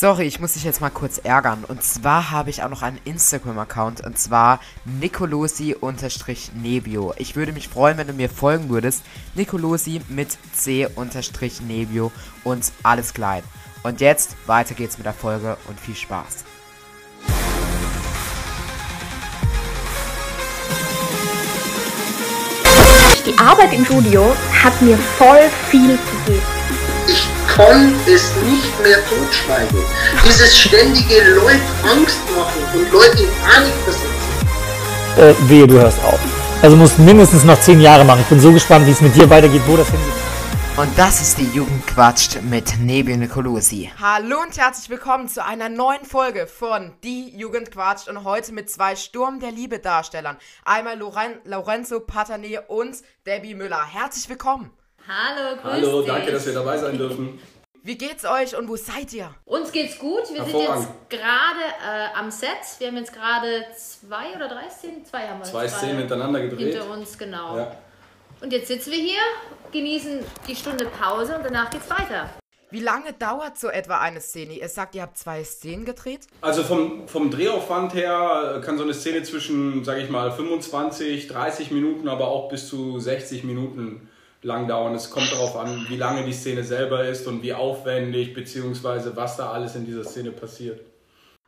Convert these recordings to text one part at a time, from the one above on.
Sorry, ich muss dich jetzt mal kurz ärgern. Und zwar habe ich auch noch einen Instagram-Account. Und zwar nicolosi-nebio. Ich würde mich freuen, wenn du mir folgen würdest. Nicolosi mit C-nebio und alles klein. Und jetzt weiter geht's mit der Folge und viel Spaß. Die Arbeit im Studio hat mir voll viel gegeben. Ich konnte es nicht mehr totschweigen. Dieses ständige Leute Angst machen und Leute in Panik versetzen. Äh, wehe, du hörst auf. Also musst mindestens noch zehn Jahre machen. Ich bin so gespannt, wie es mit dir weitergeht, wo das hingeht. Und das ist die Jugend quatscht mit Nebel Nicolosi. Hallo und herzlich willkommen zu einer neuen Folge von Die Jugend quatscht und heute mit zwei Sturm der Liebe Darstellern. Einmal Loren Lorenzo Patane und Debbie Müller. Herzlich willkommen. Hallo, grüß Hallo, dich. danke, dass wir dabei sein dürfen. Wie geht's euch und wo seid ihr? Uns geht's gut. Wir sind jetzt gerade äh, am Set. Wir haben jetzt gerade zwei oder drei Szenen? Zwei haben wir Zwei Szenen hintereinander gedreht. Hinter uns, genau. Ja. Und jetzt sitzen wir hier, genießen die Stunde Pause und danach geht's weiter. Wie lange dauert so etwa eine Szene? Ihr sagt, ihr habt zwei Szenen gedreht? Also vom, vom Drehaufwand her äh, kann so eine Szene zwischen, sage ich mal, 25, 30 Minuten, aber auch bis zu 60 Minuten lang dauern. Es kommt darauf an, wie lange die Szene selber ist und wie aufwendig, beziehungsweise was da alles in dieser Szene passiert.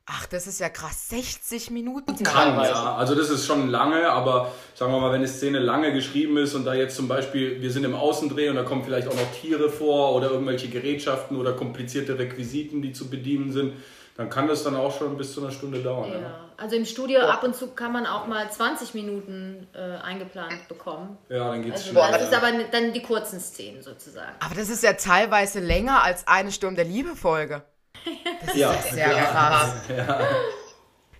Ach, das ist ja krass. 60 Minuten. Kann, ja. Also das ist schon lange, aber sagen wir mal, wenn eine Szene lange geschrieben ist und da jetzt zum Beispiel, wir sind im Außendreh und da kommen vielleicht auch noch Tiere vor oder irgendwelche Gerätschaften oder komplizierte Requisiten, die zu bedienen sind, dann kann das dann auch schon bis zu einer Stunde dauern. Ja. Ja. Also im Studio ab und zu kann man auch mal 20 Minuten äh, eingeplant bekommen. Ja, dann geht's Also schnell. das ist aber dann die kurzen Szenen sozusagen. Aber das ist ja teilweise länger als eine Sturm der Liebe Folge. ja. Sehr krass.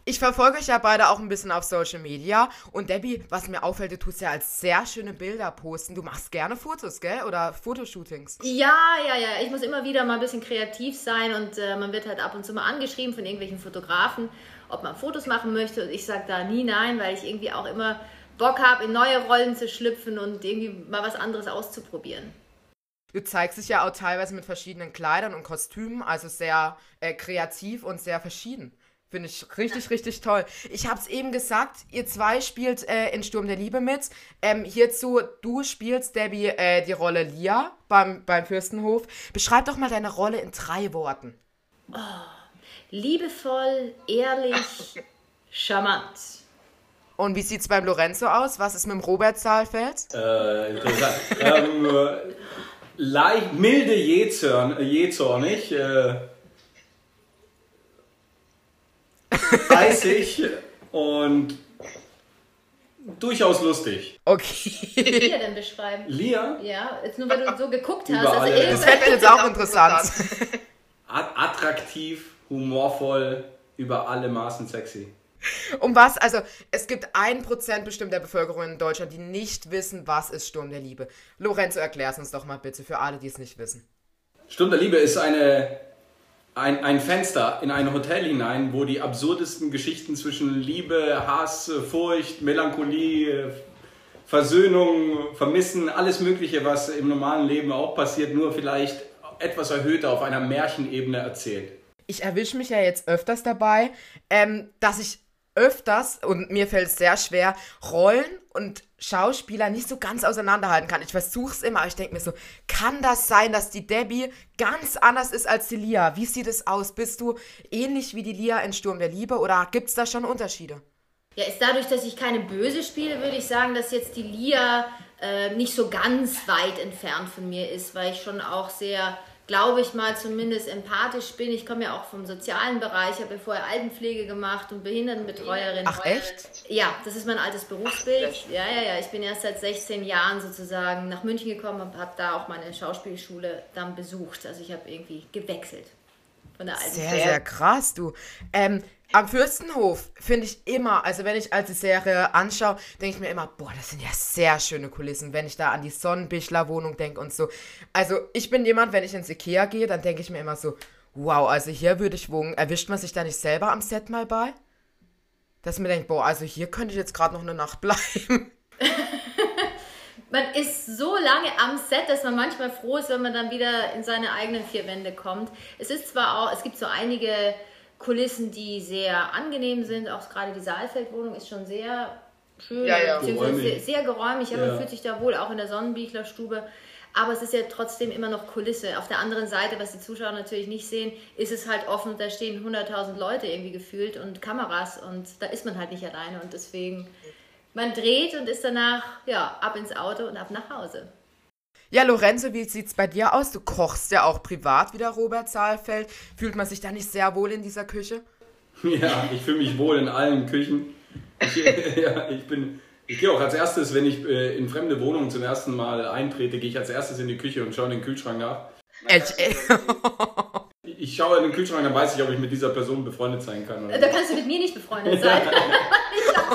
Ich verfolge euch ja beide auch ein bisschen auf Social Media. Und Debbie, was mir auffällt, du tust ja als sehr schöne Bilder posten. Du machst gerne Fotos, gell? Oder Fotoshootings. Ja, ja, ja. Ich muss immer wieder mal ein bisschen kreativ sein und äh, man wird halt ab und zu mal angeschrieben von irgendwelchen Fotografen, ob man Fotos machen möchte. Und ich sage da nie nein, weil ich irgendwie auch immer Bock habe, in neue Rollen zu schlüpfen und irgendwie mal was anderes auszuprobieren. Du zeigst dich ja auch teilweise mit verschiedenen Kleidern und Kostümen, also sehr äh, kreativ und sehr verschieden. Finde ich richtig, richtig toll. Ich habe es eben gesagt, ihr zwei spielt äh, in Sturm der Liebe mit. Ähm, hierzu, du spielst, Debbie, äh, die Rolle Lia beim, beim Fürstenhof. Beschreib doch mal deine Rolle in drei Worten. Liebevoll, ehrlich, charmant. Und wie sieht's beim Lorenzo aus? Was ist mit dem Robert Saalfeld? Äh, interessant. ähm, äh, leicht, milde Jezorn, äh, Jezornig, äh, fleißig und durchaus lustig. Okay. Wie ihr denn beschreiben? Lia, Ja, jetzt nur weil du so geguckt hast. Also Das fällt mir jetzt auch interessant. at attraktiv, humorvoll, über alle Maßen sexy. Um was? Also, es gibt ein Prozent bestimmt der Bevölkerung in Deutschland, die nicht wissen, was ist Sturm der Liebe. Lorenzo, erklär's uns doch mal bitte für alle, die es nicht wissen. Sturm der Liebe ist eine, ein, ein Fenster in ein Hotel hinein, wo die absurdesten Geschichten zwischen Liebe, Hass, Furcht, Melancholie, Versöhnung, Vermissen, alles Mögliche, was im normalen Leben auch passiert, nur vielleicht etwas erhöhter auf einer Märchenebene erzählt. Ich erwische mich ja jetzt öfters dabei, ähm, dass ich öfters, und mir fällt es sehr schwer, Rollen und Schauspieler nicht so ganz auseinanderhalten kann. Ich versuche es immer, aber ich denke mir so, kann das sein, dass die Debbie ganz anders ist als die Lia? Wie sieht es aus? Bist du ähnlich wie die Lia in Sturm der Liebe oder gibt es da schon Unterschiede? Ja, ist dadurch, dass ich keine Böse spiele, würde ich sagen, dass jetzt die Lia äh, nicht so ganz weit entfernt von mir ist, weil ich schon auch sehr, glaube ich mal, zumindest empathisch bin. Ich komme ja auch vom sozialen Bereich, habe ja vorher Altenpflege gemacht und Behindertenbetreuerin. Ach echt? Ja, das ist mein altes Berufsbild. Ja, ja, ja. Ich bin erst seit 16 Jahren sozusagen nach München gekommen und habe da auch meine Schauspielschule dann besucht. Also ich habe irgendwie gewechselt von der alten Sehr, sehr krass, du. Ähm, am Fürstenhof finde ich immer, also wenn ich alte Serie anschaue, denke ich mir immer, boah, das sind ja sehr schöne Kulissen, wenn ich da an die Sonnenbichler-Wohnung denke und so. Also ich bin jemand, wenn ich ins Ikea gehe, dann denke ich mir immer so, wow, also hier würde ich wohnen. Erwischt man sich da nicht selber am Set mal bei? Dass man denkt, boah, also hier könnte ich jetzt gerade noch eine Nacht bleiben. man ist so lange am Set, dass man manchmal froh ist, wenn man dann wieder in seine eigenen vier Wände kommt. Es ist zwar auch, es gibt so einige Kulissen, die sehr angenehm sind, auch gerade die Saalfeldwohnung ist schon sehr schön, Ja, ja. Geräumig. sehr, sehr geräumig, aber Ja. man fühlt sich da wohl, auch in der Sonnenbichlerstube. Aber es ist ja trotzdem immer noch Kulisse. Auf der anderen Seite, was die Zuschauer natürlich nicht sehen, ist es halt offen. Da stehen 100.000 Leute irgendwie gefühlt und Kameras und da ist man halt nicht alleine. Und deswegen, man dreht und ist danach, ja, ab ins Auto und ab nach Hause. Ja, Lorenzo, wie sieht's bei dir aus? Du kochst ja auch privat wie der Robert Saalfeld. Fühlt man sich da nicht sehr wohl in dieser Küche? Ja, ich fühle mich wohl in allen Küchen. Ich, ja, ich bin. Ich gehe auch als erstes, wenn ich äh, in fremde Wohnungen zum ersten Mal eintrete, gehe ich als erstes in die Küche und schaue in den Kühlschrank nach. Echt, ey. Ich schaue in den Kühlschrank, dann weiß ich, ob ich mit dieser Person befreundet sein kann. Oder Da nicht. kannst du mit mir nicht befreundet sein.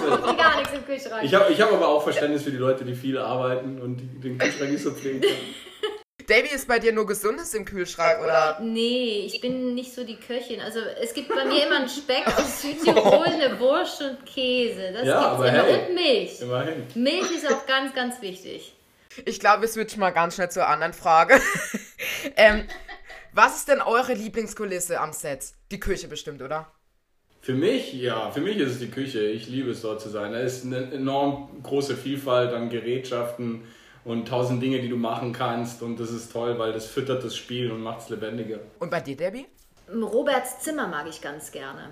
Ich habe gar nichts im Kühlschrank. Ich habe ich hab aber auch Verständnis für die Leute, die viel arbeiten und die den Kühlschrank nicht so pflegen können. Davy, ist bei dir nur Gesundes im Kühlschrank, oder? Nee, ich bin nicht so die Köchin. Also es gibt bei mir immer einen Speck aus Südtirol, eine Wurst und Käse. Das Ja, gibt's aber immer. hey. Und Milch. Immerhin. Milch ist auch ganz, ganz wichtig. Ich glaube, wir switchen mal ganz schnell zur anderen Frage. ähm, was ist denn eure Lieblingskulisse am Set? Die Küche bestimmt, oder? Für mich, ja, für mich ist es die Küche. Ich liebe es dort zu sein. Da ist eine enorm große Vielfalt an Gerätschaften und tausend Dinge, die du machen kannst. Und das ist toll, weil das füttert das Spiel und macht es lebendiger. Und bei dir, Debbie? Roberts Zimmer mag ich ganz gerne.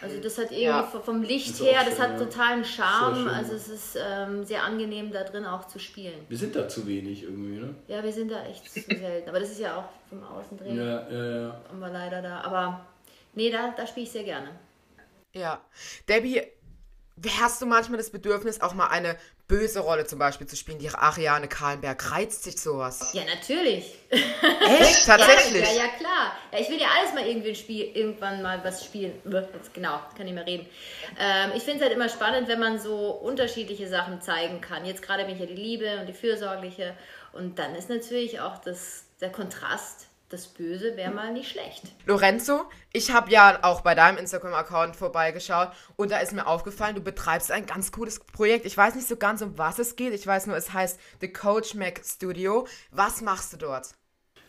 Also das hat irgendwie Ja. vom- Licht her, das schön, hat ja. totalen Charme. schön. Also es ist ähm, sehr angenehm da drin auch zu spielen. Wir sind da zu wenig irgendwie, ne? Ja, wir sind da echt zu selten. Aber das ist ja auch vom Außendrehen. Ja, ja, ja. Haben wir leider da. Aber nee, da, da spiele ich sehr gerne. Ja. Debbie, hast du manchmal das Bedürfnis, auch mal eine böse Rolle zum Beispiel zu spielen? Die Ariane Kahlenberg reizt sich sowas. Ja, natürlich. Echt? Tatsächlich? Ja, ja, klar. Ja, ich will ja alles mal irgendwie Spiel, irgendwann mal was spielen. Jetzt, genau, kann ich mehr reden. Ähm, ich finde es halt immer spannend, wenn man so unterschiedliche Sachen zeigen kann. Jetzt gerade bin ich ja die Liebe und die Fürsorgliche. Und dann ist natürlich auch das, der Kontrast, das Böse wäre mal nicht schlecht. Lorenzo, ich habe ja auch bei deinem Instagram-Account vorbeigeschaut und da ist mir aufgefallen, du betreibst ein ganz cooles Projekt. Ich weiß nicht so ganz, um was es geht. Ich weiß nur, es heißt The Coach Mac Studio. Was machst du dort?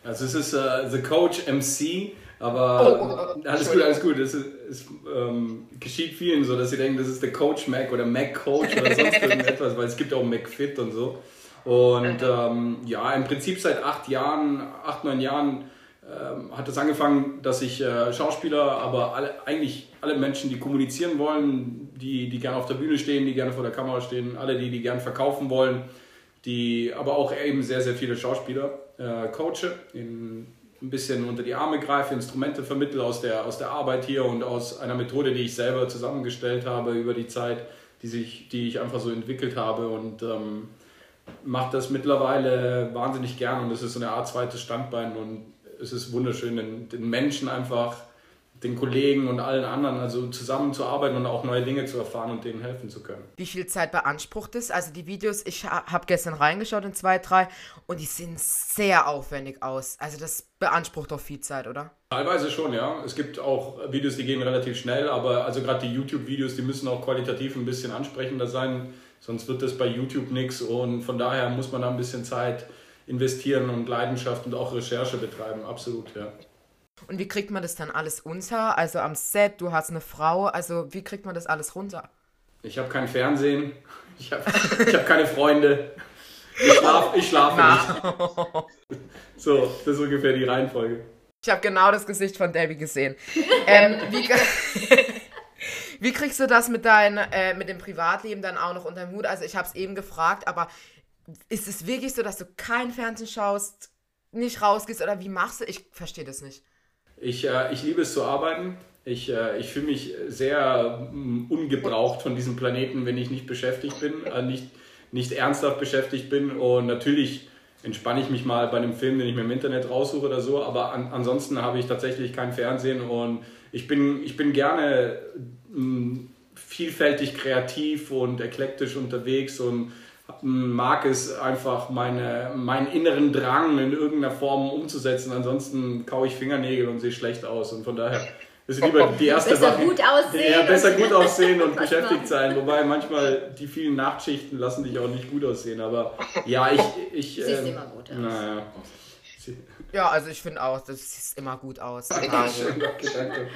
Also es ist äh, The Coach MC, aber Oh, oh, oh, alles gut, alles gut. Es, ist, es ähm, geschieht vielen so, dass sie denken, das ist der Coach Mac oder Mac Coach oder sonst irgendetwas, weil es gibt auch McFit und so. Und ähm, ja, im Prinzip seit acht Jahren, acht, neun Jahren ähm, hat es angefangen, dass ich äh, Schauspieler, aber alle, eigentlich alle Menschen, die kommunizieren wollen, die, die gerne auf der Bühne stehen, die gerne vor der Kamera stehen, alle, die, die gerne verkaufen wollen, die aber auch eben sehr, sehr viele Schauspieler äh, coache, ihnen ein bisschen unter die Arme greife, Instrumente vermittle aus der, aus der Arbeit hier und aus einer Methode, die ich selber zusammengestellt habe über die Zeit, die, sich, die ich einfach so entwickelt habe. Und ähm, mache das mittlerweile wahnsinnig gern und es ist so eine Art zweites Standbein und es ist wunderschön, den, den Menschen einfach, den Kollegen und allen anderen also zusammenzuarbeiten und auch neue Dinge zu erfahren und denen helfen zu können. Wie viel Zeit beansprucht es? Also die Videos, ich ha habe gestern reingeschaut in zwei, drei und die sehen sehr aufwendig aus. Also das beansprucht doch viel Zeit, oder? Teilweise schon, ja. Es gibt auch Videos, die gehen relativ schnell, aber also gerade die YouTube-Videos, die müssen auch qualitativ ein bisschen ansprechender sein, sonst wird das bei YouTube nichts und von daher muss man da ein bisschen Zeit investieren und Leidenschaft und auch Recherche betreiben, absolut, ja. Und wie kriegt man das dann alles unter? Also am Set, du hast eine Frau, also wie kriegt man das alles runter? Ich habe kein Fernsehen, ich habe hab keine Freunde, ich schlafe ich schlaf nicht. So, das ist ungefähr die Reihenfolge. Ich habe genau das Gesicht von Debbie gesehen. ähm, wie, wie kriegst du das mit, dein, äh, mit dem Privatleben dann auch noch unter den Hut? Also ich habe es eben gefragt, aber ist es wirklich so, dass du kein Fernsehen schaust, nicht rausgehst oder wie machst du? Ich verstehe das nicht. Ich, äh, ich liebe es zu arbeiten. Ich, äh, ich fühle mich sehr mm, ungebraucht von diesem Planeten, wenn ich nicht beschäftigt bin, äh, nicht, nicht ernsthaft beschäftigt bin. Und natürlich entspanne ich mich mal bei einem Film, den ich mir im Internet raussuche oder so. Aber an, ansonsten habe ich tatsächlich kein Fernsehen und ich bin, ich bin gerne vielfältig kreativ und eklektisch unterwegs und mag es einfach, meine, meinen inneren Drang in irgendeiner Form umzusetzen. Ansonsten kaue ich Fingernägel und sehe schlecht aus. Und von daher ist lieber die erste Besser Wache. gut aussehen Ja, besser und- gut aussehen und beschäftigt sein. Wobei manchmal die vielen Nachtschichten lassen dich auch nicht gut aussehen. Aber ja, ich. ich Siehst ähm, immer gut aus. Naja. Ja, also ich finde auch, das sieht immer gut aus. Danke, danke.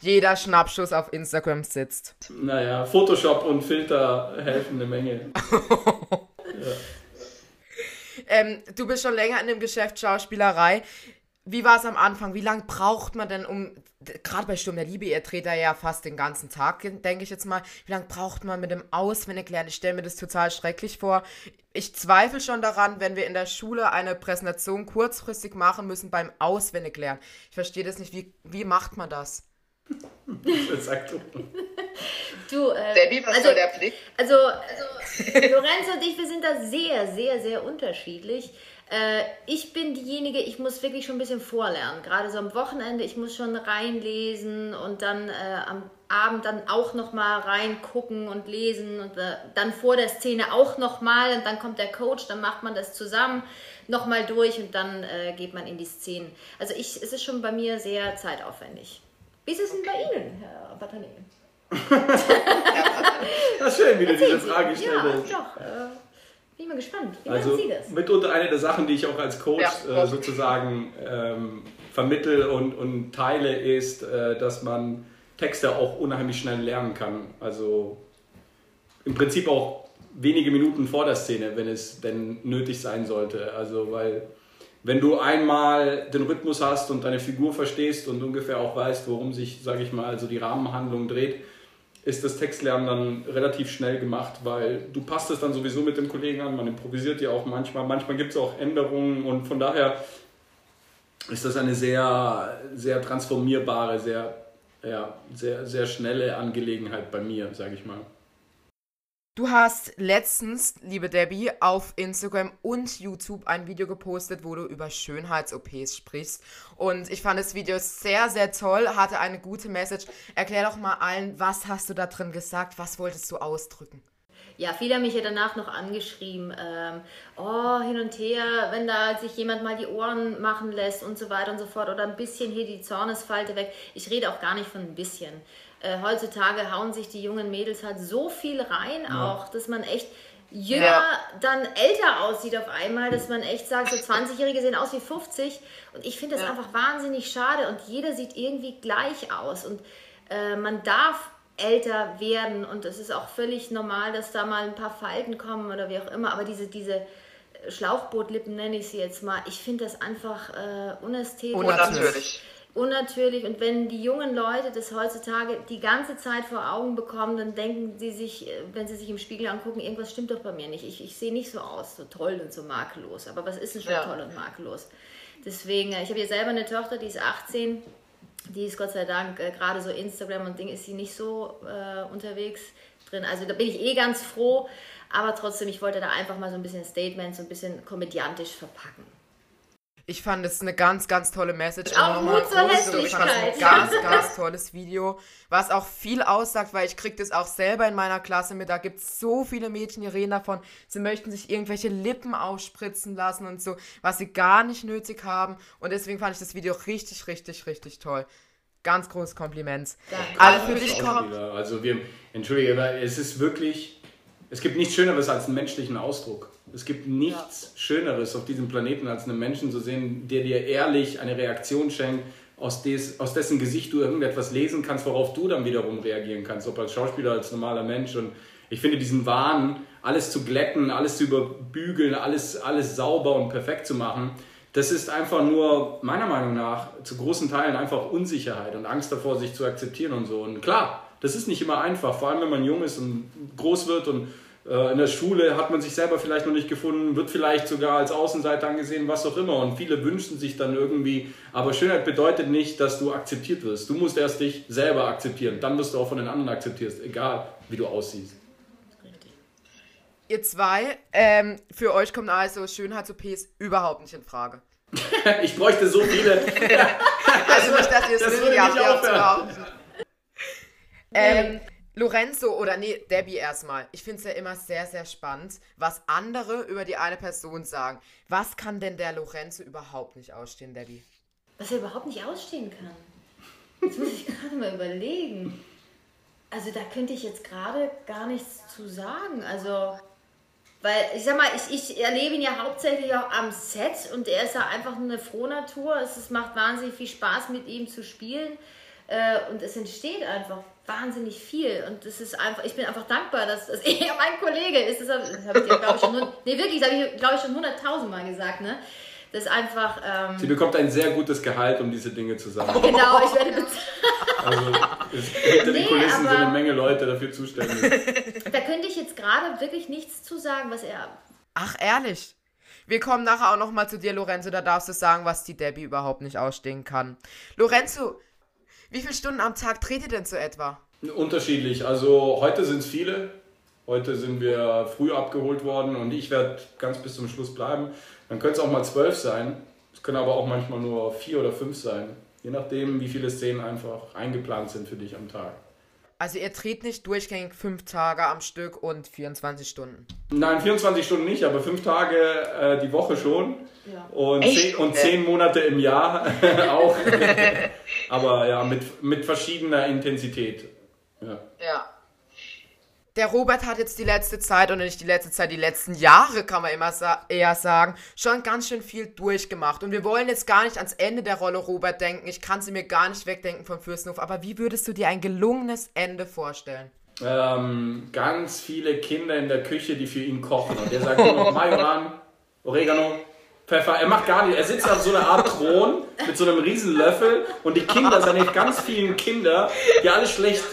Jeder Schnappschuss auf Instagram sitzt. Naja, Photoshop und Filter helfen eine Menge. Ähm, du bist schon länger in dem Geschäft Schauspielerei. Wie war es am Anfang? Wie lange braucht man denn, um, gerade bei Sturm der Liebe, ihr dreht da ja fast den ganzen Tag, denke ich jetzt mal, wie lange braucht man mit dem Auswendiglernen? Ich stelle mir das total schrecklich vor. Ich zweifle schon daran, wenn wir in der Schule eine Präsentation kurzfristig machen müssen beim Auswendiglernen. Ich verstehe das nicht. Wie, wie macht man das? Sag du. Du, äh, Debbie, was also, soll der Blick? Also, also Lorenz und ich, wir sind da sehr, sehr, sehr unterschiedlich. Äh, ich bin diejenige, ich muss wirklich schon ein bisschen vorlernen. Gerade so am Wochenende, ich muss schon reinlesen und dann äh, am Abend dann auch nochmal reingucken und lesen und äh, dann vor der Szene auch nochmal und dann kommt der Coach, dann macht man das zusammen nochmal durch und dann äh, geht man in die Szenen. Also ich, es ist schon bei mir sehr zeitaufwendig. Wie ist es denn bei Ihnen, Herr Batané? Das ist schön, wie du diese Frage gestellt Ja, doch. Äh, bin ich mal gespannt. Wie Also machen Sie das? mitunter eine der Sachen, die ich auch als Coach Ja. äh, sozusagen ähm, vermittel und, und teile, ist, äh, dass man Texte auch unheimlich schnell lernen kann. Also im Prinzip auch wenige Minuten vor der Szene, wenn es denn nötig sein sollte. Also weil wenn du einmal den Rhythmus hast und deine Figur verstehst und ungefähr auch weißt, worum sich, sage ich mal, also die Rahmenhandlung dreht, ist das Textlernen dann relativ schnell gemacht, weil du passt es dann sowieso mit dem Kollegen an, man improvisiert ja auch manchmal, manchmal gibt es auch Änderungen und von daher ist das eine sehr, sehr transformierbare, sehr, ja, sehr, sehr schnelle Angelegenheit bei mir, sage ich mal. Du hast letztens, liebe Debbie, auf Instagram und YouTube ein Video gepostet, wo du über Schönheits-OPs sprichst. Und ich fand das Video sehr, sehr toll, hatte eine gute Message. Erklär doch mal allen, was hast du da drin gesagt, was wolltest du ausdrücken? Ja, viele haben mich ja danach noch angeschrieben, ähm, oh, hin und her, wenn da sich jemand mal die Ohren machen lässt und so weiter und so fort oder ein bisschen hier die Zornesfalte weg. Ich rede auch gar nicht von ein bisschen. Äh, heutzutage hauen sich die jungen Mädels halt so viel rein auch, dass man echt jünger, Ja. dann älter aussieht auf einmal, dass man echt sagt, so 20-Jährige sehen aus wie 50 und ich finde das Ja. einfach wahnsinnig schade und jeder sieht irgendwie gleich aus und äh, man darf älter werden und es ist auch völlig normal, dass da mal ein paar Falten kommen oder wie auch immer, aber diese, diese Schlauchbootlippen nenne ich sie jetzt mal, ich finde das einfach äh, unästhetisch. Unnatürlich. Unnatürlich und wenn die jungen Leute das heutzutage die ganze Zeit vor Augen bekommen, dann denken sie sich, äh, wenn sie sich im Spiegel angucken, irgendwas stimmt doch bei mir nicht. Ich, ich sehe nicht so aus, so toll und so makellos. Aber was ist denn schon Ja. toll und makellos? Deswegen, äh, ich habe hier selber eine Tochter, die ist 18 die ist Gott sei Dank äh, gerade so Instagram und Ding ist sie nicht so äh, unterwegs drin. Also da bin ich eh ganz froh, aber trotzdem, ich wollte da einfach mal so ein bisschen Statement, so ein bisschen komödiantisch verpacken. Ich fand es eine ganz, ganz tolle Message. Auch Und nochmal Mut zur und Ich fand es ein Hässlichkeit. ganz, ganz tolles Video, was auch viel aussagt, weil ich kriege das auch selber in meiner Klasse mit. Da gibt es so viele Mädchen, die reden davon, sie möchten sich irgendwelche Lippen aufspritzen lassen und so, was sie gar nicht nötig haben. Und deswegen fand ich das Video richtig, richtig, richtig toll. Ganz großes Kompliment. Danke. Also für dich kommt. Also wir, entschuldige, aber es ist wirklich, es gibt nichts Schöneres als einen menschlichen Ausdruck. Es gibt nichts Schöneres auf diesem Planeten, als einen Menschen zu sehen, der dir ehrlich eine Reaktion schenkt, aus, des, aus dessen Gesicht du irgendetwas lesen kannst, worauf du dann wiederum reagieren kannst, ob als Schauspieler, als normaler Mensch. Und ich finde diesen Wahn, alles zu glätten, alles zu überbügeln, alles, alles sauber und perfekt zu machen, das ist einfach nur, meiner Meinung nach, zu großen Teilen einfach Unsicherheit und Angst davor, sich zu akzeptieren und so. Und klar, das ist nicht immer einfach, vor allem wenn man jung ist und groß wird und äh, in der Schule hat man sich selber vielleicht noch nicht gefunden, wird vielleicht sogar als Außenseiter angesehen, was auch immer. Und viele wünschen sich dann irgendwie, aber Schönheit bedeutet nicht, dass du akzeptiert wirst. Du musst erst dich selber akzeptieren, dann wirst du auch von den anderen akzeptiert, egal wie du aussiehst. Ihr zwei, ähm, für euch kommt also Schönheits-OPs überhaupt nicht in Frage. Ich bräuchte so viele. Also nicht, dass ihr es Das nötig habt, nicht ihr behaupten. Ähm, Lorenzo oder nee, Debbie erstmal. Ich finde es ja immer sehr, sehr spannend, was andere über die eine Person sagen. Was kann denn der Lorenzo überhaupt nicht ausstehen, Debbie? Was er überhaupt nicht ausstehen kann. Jetzt muss ich gerade mal überlegen. Also da könnte ich jetzt gerade gar nichts zu sagen. Also, weil ich sag mal, ich, ich erlebe ihn ja hauptsächlich auch am Set und er ist ja einfach eine Frohnatur. Es, es macht wahnsinnig viel Spaß, mit ihm zu spielen. Äh, und es entsteht einfach wahnsinnig viel. Und es ist einfach, ich bin einfach dankbar, dass, dass er mein Kollege ist. Das habe hab ich dir, glaube ich, schon, nee, wirklich, ich, glaube ich, schon hunderttausendmal gesagt, ne? Das ist einfach, ähm, Sie bekommt ein sehr gutes Gehalt, um diese Dinge zu sagen. genau, ich werde bezahlt. Also hinter den Nee, Kulissen sind eine Menge Leute dafür zuständig. Da könnte ich jetzt gerade wirklich nichts zu sagen, was er. Ach, ehrlich. Wir kommen nachher auch noch mal zu dir, Lorenzo. Da darfst du sagen, was die Debbie überhaupt nicht ausstehen kann. Lorenzo, wie viele Stunden am Tag dreht ihr denn so etwa? Unterschiedlich. Also heute sind es viele. Heute sind wir früh abgeholt worden und ich werde ganz bis zum Schluss bleiben. Dann könnte es auch mal zwölf sein. Es können aber auch manchmal nur vier oder fünf sein. Je nachdem, wie viele Szenen einfach eingeplant sind für dich am Tag. Also ihr dreht nicht durchgängig fünf Tage am Stück und 24 Stunden. Nein, 24 Stunden nicht, aber fünf Tage äh, die Woche schon. Ja. Und, Echt? zehn, und zehn Monate im Jahr auch. aber ja, mit, mit verschiedener Intensität. Ja. Ja. Der Robert hat jetzt die letzte Zeit, und nicht die letzte Zeit, die letzten Jahre, kann man immer sa eher sagen, schon ganz schön viel durchgemacht. Und wir wollen jetzt gar nicht ans Ende der Rolle Robert denken. Ich kann sie mir gar nicht wegdenken vom Fürstenhof. Aber wie würdest du dir ein gelungenes Ende vorstellen? ähm, ganz viele Kinder in der Küche, die für ihn kochen. Und er sagt nur noch Majoran, Oregano, Pfeffer. Er macht gar nicht. Er sitzt auf so einer Art Thron mit so einem riesen Löffel und die Kinder, seine ganz vielen Kinder, die alle schlecht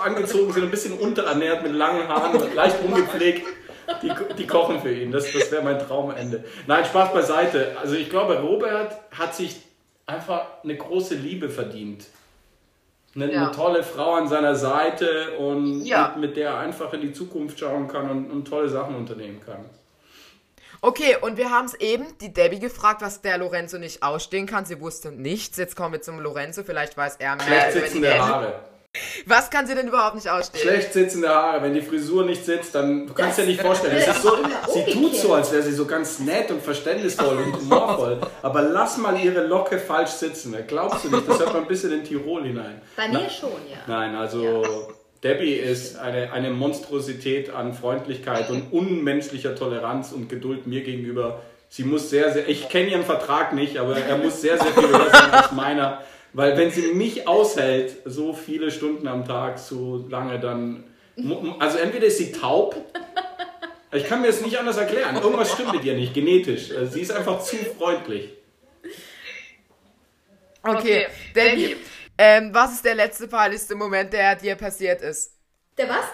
angezogen sind, ein bisschen unterernährt mit langen Haaren, leicht ungepflegt. Die, die kochen für ihn. Das, das wäre mein Traumende. Nein, Spaß beiseite. Also ich glaube, Robert hat sich einfach eine große Liebe verdient. Eine, Ja. eine tolle Frau an seiner Seite und Ja. mit, mit der er einfach in die Zukunft schauen kann und, und tolle Sachen unternehmen kann. Okay, und wir haben es eben die Debbie gefragt, was der Lorenzo nicht ausstehen kann. Sie wusste nichts. Jetzt kommen wir zum Lorenzo. Vielleicht weiß er mehr. Schlecht sitzende. Haare. Was kann sie denn überhaupt nicht ausstehen? Schlecht sitzende Haare. Wenn die Frisur nicht sitzt, dann du kannst dir nicht vorstellen. Es ist so, sie tut so, als wäre sie so ganz nett und verständnisvoll und humorvoll. Aber lass mal ihre Locke falsch sitzen. Glaubst du nicht. Das hört man ein bisschen in Tirol hinein. Bei Na- mir schon, ja. Nein, also Debbie ist eine, eine Monstrosität an Freundlichkeit und unmenschlicher Toleranz und Geduld mir gegenüber. Sie muss sehr, sehr, ich kenne ihren Vertrag nicht, aber er muss sehr, sehr viel höher sein als meiner. Weil wenn sie mich aushält, so viele Stunden am Tag, so lange, dann, also entweder ist sie taub, ich kann mir das nicht anders erklären. Irgendwas stimmt mit ihr nicht, genetisch. Also Sie ist einfach zu freundlich. Okay, Debbie, ähm, was ist der letzte peinlichste Moment, der dir passiert ist? Der was?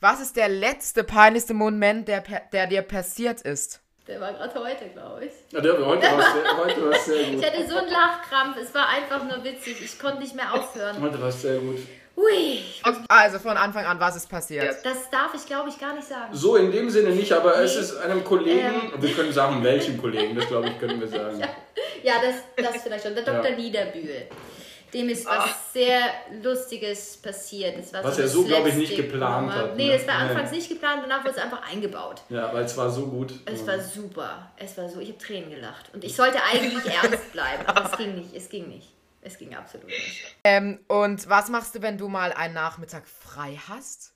Was ist der letzte peinlichste Moment, der, der dir passiert ist? Der war gerade heute, glaube ich. Ja, der- heute war es sehr, heute war's sehr gut. Ich hatte so einen Lachkrampf, es war einfach nur witzig. Ich konnte nicht mehr aufhören. Heute war es sehr gut. Hui, Also von Anfang an, was ist passiert? das darf ich, glaube ich, gar nicht sagen. So in dem Sinne nicht, aber es Nee. ist einem Kollegen, Ähm. wir können sagen, welchem Kollegen, das glaube ich, können wir sagen. Ja, das, das vielleicht schon. Der Dr. Ja. Niederbühl. Dem ist was sehr Lustiges passiert. Das war Was so er so, glaube ich, nicht geplant hat, Nee, ne? das war Nee. anfangs nicht geplant, danach wurde es einfach eingebaut. Ja, weil es war so gut. Es war super. Es war so. Ich habe Tränen gelacht. Und ich sollte eigentlich ernst bleiben, aber es ging nicht. Es ging nicht. Es ging absolut nicht. Ähm, und was machst du, wenn du mal einen Nachmittag frei hast?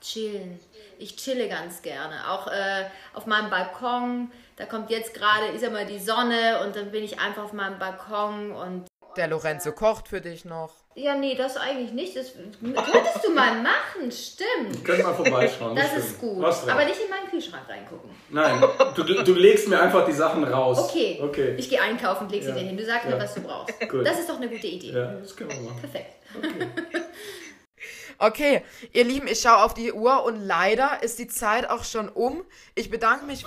Chillen. Ich chille ganz gerne. Auch äh, auf meinem Balkon. Da kommt jetzt gerade, ich sag mal, die Sonne und dann bin ich einfach auf meinem Balkon und Der Lorenzo kocht für dich noch. ja, nee, das eigentlich nicht. Das könntest du mal machen, stimmt. Können wir vorbeischauen. Das stimmt. ist gut. Aber nicht in meinen Kühlschrank reingucken. Nein, du, du legst mir einfach die Sachen raus. Okay. Okay. Ich gehe einkaufen und leg sie Ja. dir hin. Du sagst Ja. mir, was du brauchst. Gut. Das ist doch eine gute Idee. ja, das können wir machen. Perfekt. Okay, ihr Lieben, ich schaue auf die Uhr und leider ist die Zeit auch schon um. Ich bedanke mich.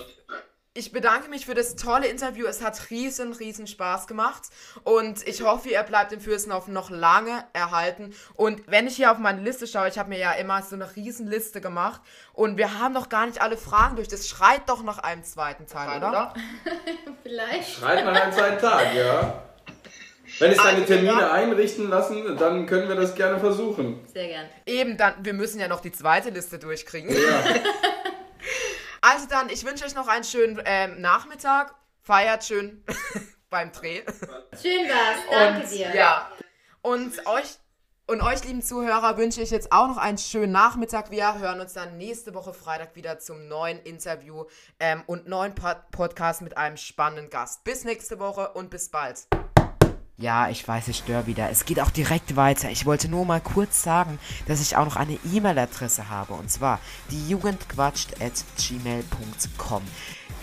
Ich bedanke mich für das tolle Interview. Es hat riesen, riesen Spaß gemacht. Und ich hoffe, ihr bleibt im Fürstenhof noch lange erhalten. Und wenn ich hier auf meine Liste schaue, ich habe mir ja immer so eine riesen Liste gemacht. Und wir haben noch gar nicht alle Fragen durch. Das schreit doch nach einem zweiten Teil, oder? Vielleicht. Schreit nach einem zweiten Tag, ja. Wenn es deine Termine einrichten lassen, dann können wir das gerne versuchen. Sehr gern. Eben, dann, wir müssen ja noch die zweite Liste durchkriegen. Ja. Also dann, ich wünsche euch noch einen schönen ähm, Nachmittag. Feiert schön beim Dreh. Schön war's. Danke Und, dir. Ja. Und euch, und euch, lieben Zuhörer, wünsche ich jetzt auch noch einen schönen Nachmittag. Wir hören uns dann nächste Woche Freitag wieder zum neuen Interview ähm, und neuen Pod Podcast mit einem spannenden Gast. Bis nächste Woche und bis bald. Ja, ich weiß, ich störe wieder. Es geht auch direkt weiter. Ich wollte nur mal kurz sagen, dass ich auch noch eine E-Mail-Adresse habe. Und zwar die Jugendquatscht at gmail.com.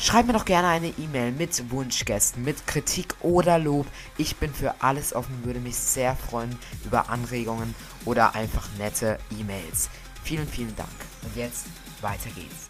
Schreib mir doch gerne eine E-Mail mit Wunschgästen, mit Kritik oder Lob. Ich bin für alles offen, würde mich sehr freuen über Anregungen oder einfach nette E-Mails. Vielen, vielen Dank. Und jetzt weiter geht's.